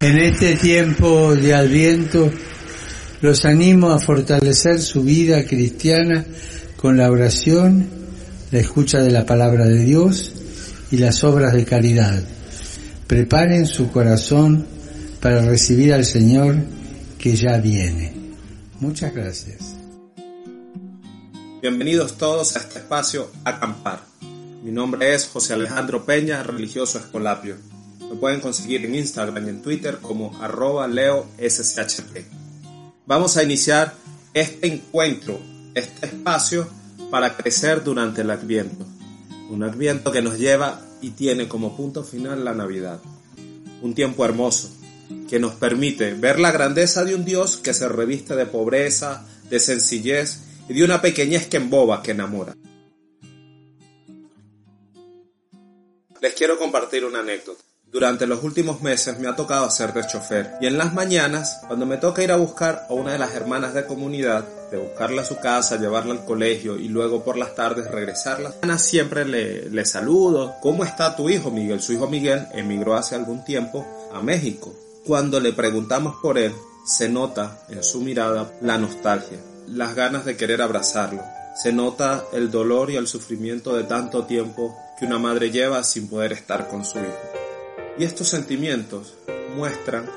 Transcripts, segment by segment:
En este tiempo de Adviento los animo a fortalecer su vida cristiana con la oración, la escucha de la palabra de Dios y las obras de caridad. Preparen su corazón para recibir al Señor que ya viene. Muchas gracias. Bienvenidos todos a este espacio Acampar. Mi nombre es José Alejandro Peña, religioso escolapio. Me pueden conseguir en Instagram y en Twitter como arroba leoSCHP. Vamos a iniciar este encuentro, este espacio para crecer durante el Adviento. Un Adviento que nos lleva y tiene como punto final la Navidad. Un tiempo hermoso que nos permite ver la grandeza de un Dios que se reviste de pobreza, de sencillez y de una pequeñez que emboba, que enamora. Les quiero compartir una anécdota. Durante los últimos meses me ha tocado hacer de chofer y en las mañanas, cuando me toca ir a buscar a una de las hermanas de comunidad, de buscarla a su casa, llevarla al colegio y luego por las tardes regresarla, siempre le, le saludo. ¿Cómo está tu hijo Miguel? Su hijo Miguel emigró hace algún tiempo a México. Cuando le preguntamos por él, se nota en su mirada la nostalgia, las ganas de querer abrazarlo. Se nota el dolor y el sufrimiento de tanto tiempo que una madre lleva sin poder estar con su hijo. Y estos sentimientos muestran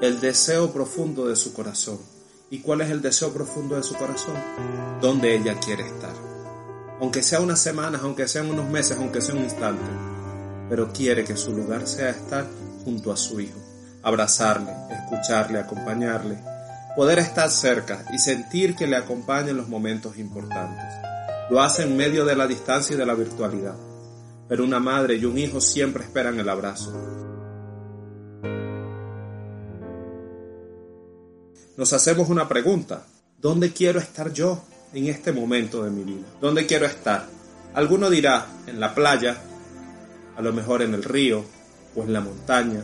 el deseo profundo de su corazón. ¿Y cuál es el deseo profundo de su corazón? Donde ella quiere estar. Aunque sea unas semanas, aunque sean unos meses, aunque sea un instante. Pero quiere que su lugar sea estar junto a su hijo. Abrazarle, escucharle, acompañarle. Poder estar cerca y sentir que le acompaña en los momentos importantes. Lo hace en medio de la distancia y de la virtualidad pero una madre y un hijo siempre esperan el abrazo. Nos hacemos una pregunta, ¿dónde quiero estar yo en este momento de mi vida? ¿Dónde quiero estar? Alguno dirá, en la playa, a lo mejor en el río o en la montaña,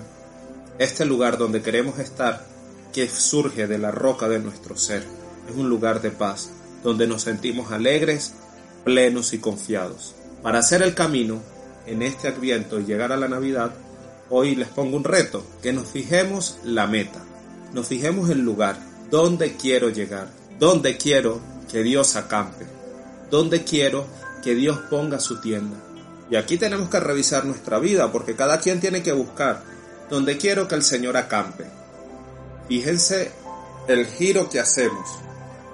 este lugar donde queremos estar, que surge de la roca de nuestro ser, es un lugar de paz, donde nos sentimos alegres, plenos y confiados. Para hacer el camino en este adviento y llegar a la Navidad, hoy les pongo un reto, que nos fijemos la meta, nos fijemos el lugar, dónde quiero llegar, dónde quiero que Dios acampe, dónde quiero que Dios ponga su tienda. Y aquí tenemos que revisar nuestra vida porque cada quien tiene que buscar dónde quiero que el Señor acampe. Fíjense el giro que hacemos,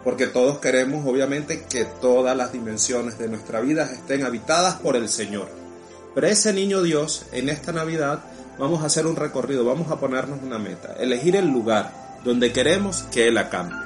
porque todos queremos obviamente que todas las dimensiones de nuestra vida estén habitadas por el Señor. Pero ese niño Dios, en esta Navidad, vamos a hacer un recorrido, vamos a ponernos una meta, elegir el lugar donde queremos que Él acampe.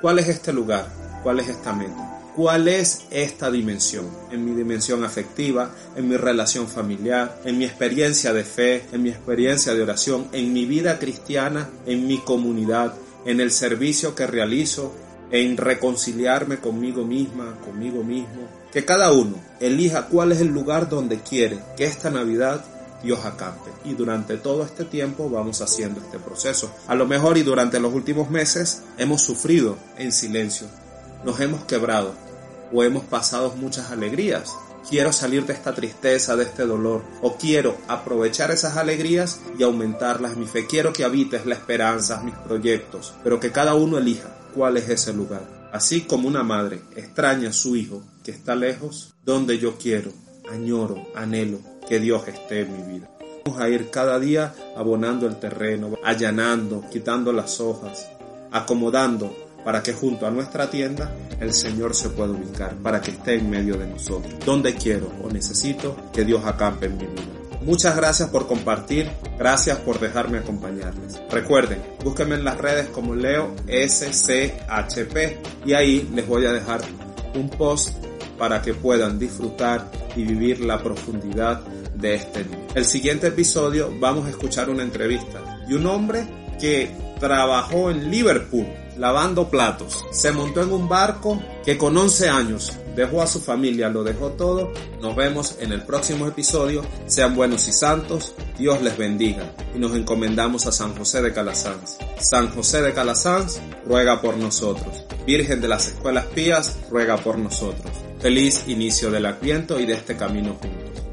¿Cuál es este lugar? ¿Cuál es esta meta? ¿Cuál es esta dimensión? En mi dimensión afectiva, en mi relación familiar, en mi experiencia de fe, en mi experiencia de oración, en mi vida cristiana, en mi comunidad, en el servicio que realizo, en reconciliarme conmigo misma, conmigo mismo, que cada uno elija cuál es el lugar donde quiere que esta Navidad Dios acampe. Y durante todo este tiempo vamos haciendo este proceso. A lo mejor y durante los últimos meses hemos sufrido en silencio, nos hemos quebrado o hemos pasado muchas alegrías. Quiero salir de esta tristeza, de este dolor, o quiero aprovechar esas alegrías y aumentarlas en mi fe. Quiero que habites la esperanza, mis proyectos, pero que cada uno elija cuál es ese lugar. Así como una madre extraña a su hijo que está lejos, donde yo quiero, añoro, anhelo que Dios esté en mi vida. Vamos a ir cada día abonando el terreno, allanando, quitando las hojas, acomodando para que junto a nuestra tienda el Señor se pueda ubicar, para que esté en medio de nosotros. Donde quiero o necesito que Dios acampe en mi vida. Muchas gracias por compartir, gracias por dejarme acompañarles. Recuerden, búsquenme en las redes como Leo SCHP y ahí les voy a dejar un post para que puedan disfrutar y vivir la profundidad de este libro. El siguiente episodio vamos a escuchar una entrevista de un hombre que trabajó en Liverpool lavando platos. Se montó en un barco que con 11 años dejó a su familia, lo dejó todo. Nos vemos en el próximo episodio. Sean buenos y santos. Dios les bendiga. Y nos encomendamos a San José de Calasanz. San José de Calasanz, ruega por nosotros. Virgen de las Escuelas Pías, ruega por nosotros. Feliz inicio del Adviento y de este camino juntos.